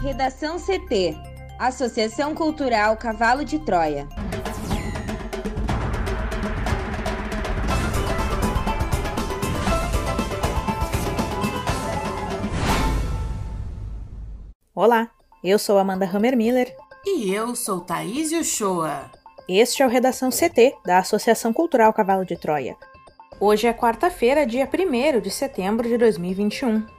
Redação CT Associação Cultural Cavalo de Troia. Olá, eu sou Amanda Hammermiller. E eu sou Thaís Uchoa. Este é o Redação CT, da Associação Cultural Cavalo de Troia. Hoje é quarta-feira, dia 1 de setembro de 2021.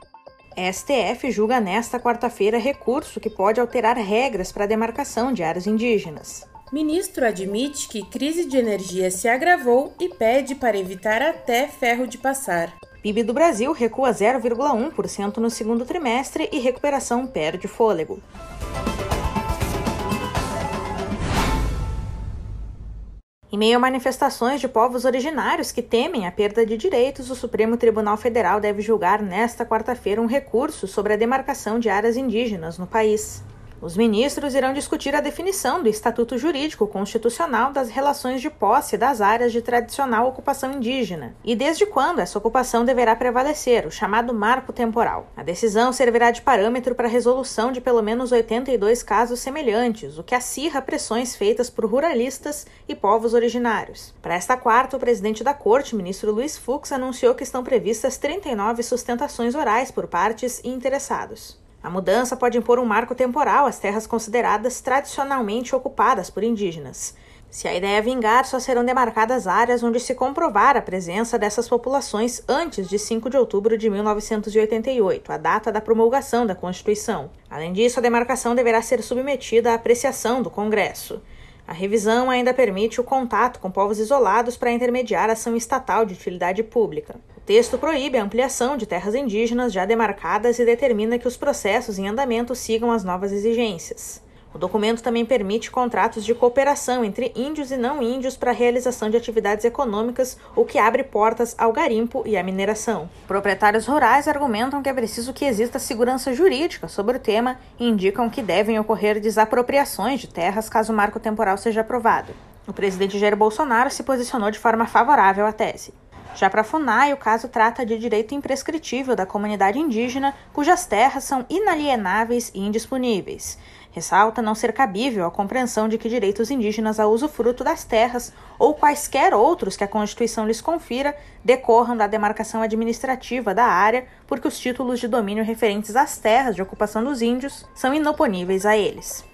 STF julga nesta quarta-feira recurso que pode alterar regras para a demarcação de áreas indígenas. Ministro admite que crise de energia se agravou e pede para evitar até ferro de passar. PIB do Brasil recua 0,1% no segundo trimestre e recuperação perde fôlego. Em meio a manifestações de povos originários que temem a perda de direitos, o Supremo Tribunal Federal deve julgar nesta quarta-feira um recurso sobre a demarcação de áreas indígenas no país. Os ministros irão discutir a definição do Estatuto Jurídico Constitucional das relações de posse das áreas de tradicional ocupação indígena e desde quando essa ocupação deverá prevalecer, o chamado marco temporal. A decisão servirá de parâmetro para a resolução de pelo menos 82 casos semelhantes, o que acirra pressões feitas por ruralistas e povos originários. Para esta quarta, o presidente da Corte, ministro Luiz Fux, anunciou que estão previstas 39 sustentações orais por partes e interessados. A mudança pode impor um marco temporal às terras consideradas tradicionalmente ocupadas por indígenas. Se a ideia vingar, só serão demarcadas áreas onde se comprovar a presença dessas populações antes de 5 de outubro de 1988, a data da promulgação da Constituição. Além disso, a demarcação deverá ser submetida à apreciação do Congresso. A revisão ainda permite o contato com povos isolados para intermediar ação estatal de utilidade pública. O texto proíbe a ampliação de terras indígenas já demarcadas e determina que os processos em andamento sigam as novas exigências. O documento também permite contratos de cooperação entre índios e não índios para a realização de atividades econômicas, o que abre portas ao garimpo e à mineração. Proprietários rurais argumentam que é preciso que exista segurança jurídica sobre o tema e indicam que devem ocorrer desapropriações de terras caso o marco temporal seja aprovado. O presidente Jair Bolsonaro se posicionou de forma favorável à tese. Já para a FUNAI, o caso trata de direito imprescritível da comunidade indígena cujas terras são inalienáveis e indisponíveis. Ressalta não ser cabível a compreensão de que direitos indígenas ao usufruto das terras ou quaisquer outros que a Constituição lhes confira decorram da demarcação administrativa da área, porque os títulos de domínio referentes às terras de ocupação dos índios são inoponíveis a eles.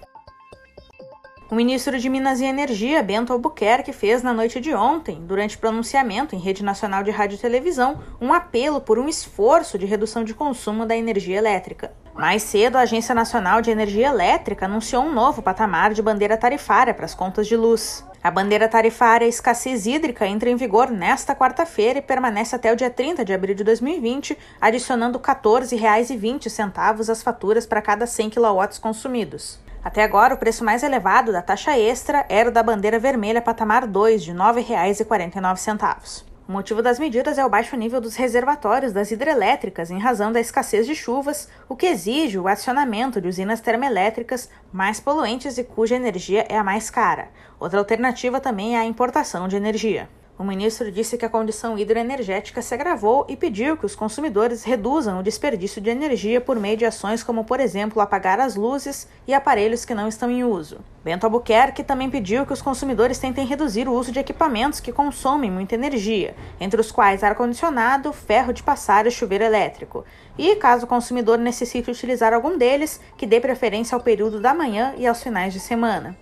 O ministro de Minas e Energia, Bento Albuquerque, fez na noite de ontem, durante pronunciamento em rede nacional de rádio e televisão, um apelo por um esforço de redução de consumo da energia elétrica. Mais cedo, a Agência Nacional de Energia Elétrica anunciou um novo patamar de bandeira tarifária para as contas de luz. A bandeira tarifária escassez hídrica entra em vigor nesta quarta-feira e permanece até o dia 30 de abril de 2020, adicionando R$ 14,20 às faturas para cada 100 kW consumidos. Até agora, o preço mais elevado da taxa extra era o da bandeira vermelha patamar 2, de R$ 9,49. O motivo das medidas é o baixo nível dos reservatórios das hidrelétricas em razão da escassez de chuvas, o que exige o acionamento de usinas termoelétricas mais poluentes e cuja energia é a mais cara. Outra alternativa também é a importação de energia. O ministro disse que a condição hidroenergética se agravou e pediu que os consumidores reduzam o desperdício de energia por meio de ações como, por exemplo, apagar as luzes e aparelhos que não estão em uso. Bento Albuquerque também pediu que os consumidores tentem reduzir o uso de equipamentos que consomem muita energia, entre os quais ar-condicionado, ferro de passar e chuveiro elétrico. E, caso o consumidor necessite utilizar algum deles, que dê preferência ao período da manhã e aos finais de semana.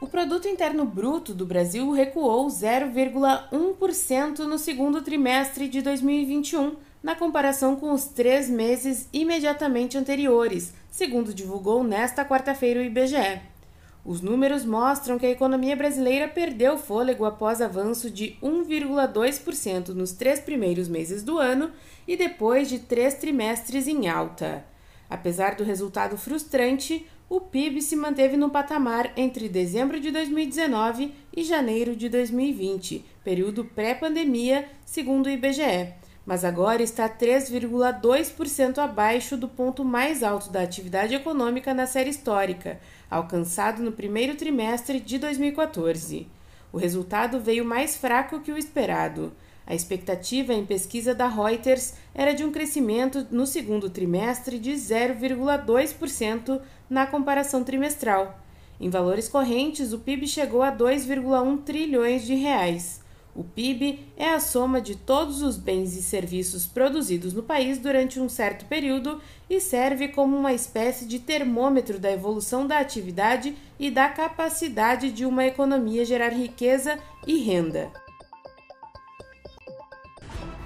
O produto interno bruto do Brasil recuou 0,1% no segundo trimestre de 2021, na comparação com os três meses imediatamente anteriores, segundo divulgou nesta quarta-feira o IBGE. Os números mostram que a economia brasileira perdeu fôlego após avanço de 1,2% nos três primeiros meses do ano e depois de três trimestres em alta. Apesar do resultado frustrante, o PIB se manteve no patamar entre dezembro de 2019 e janeiro de 2020, período pré-pandemia, segundo o IBGE, mas agora está 3,2% abaixo do ponto mais alto da atividade econômica na série histórica, alcançado no primeiro trimestre de 2014. O resultado veio mais fraco que o esperado. A expectativa em pesquisa da Reuters era de um crescimento no segundo trimestre de 0,2% na comparação trimestral. Em valores correntes, o PIB chegou a 2,1 trilhões de reais. O PIB é a soma de todos os bens e serviços produzidos no país durante um certo período e serve como uma espécie de termômetro da evolução da atividade e da capacidade de uma economia gerar riqueza e renda.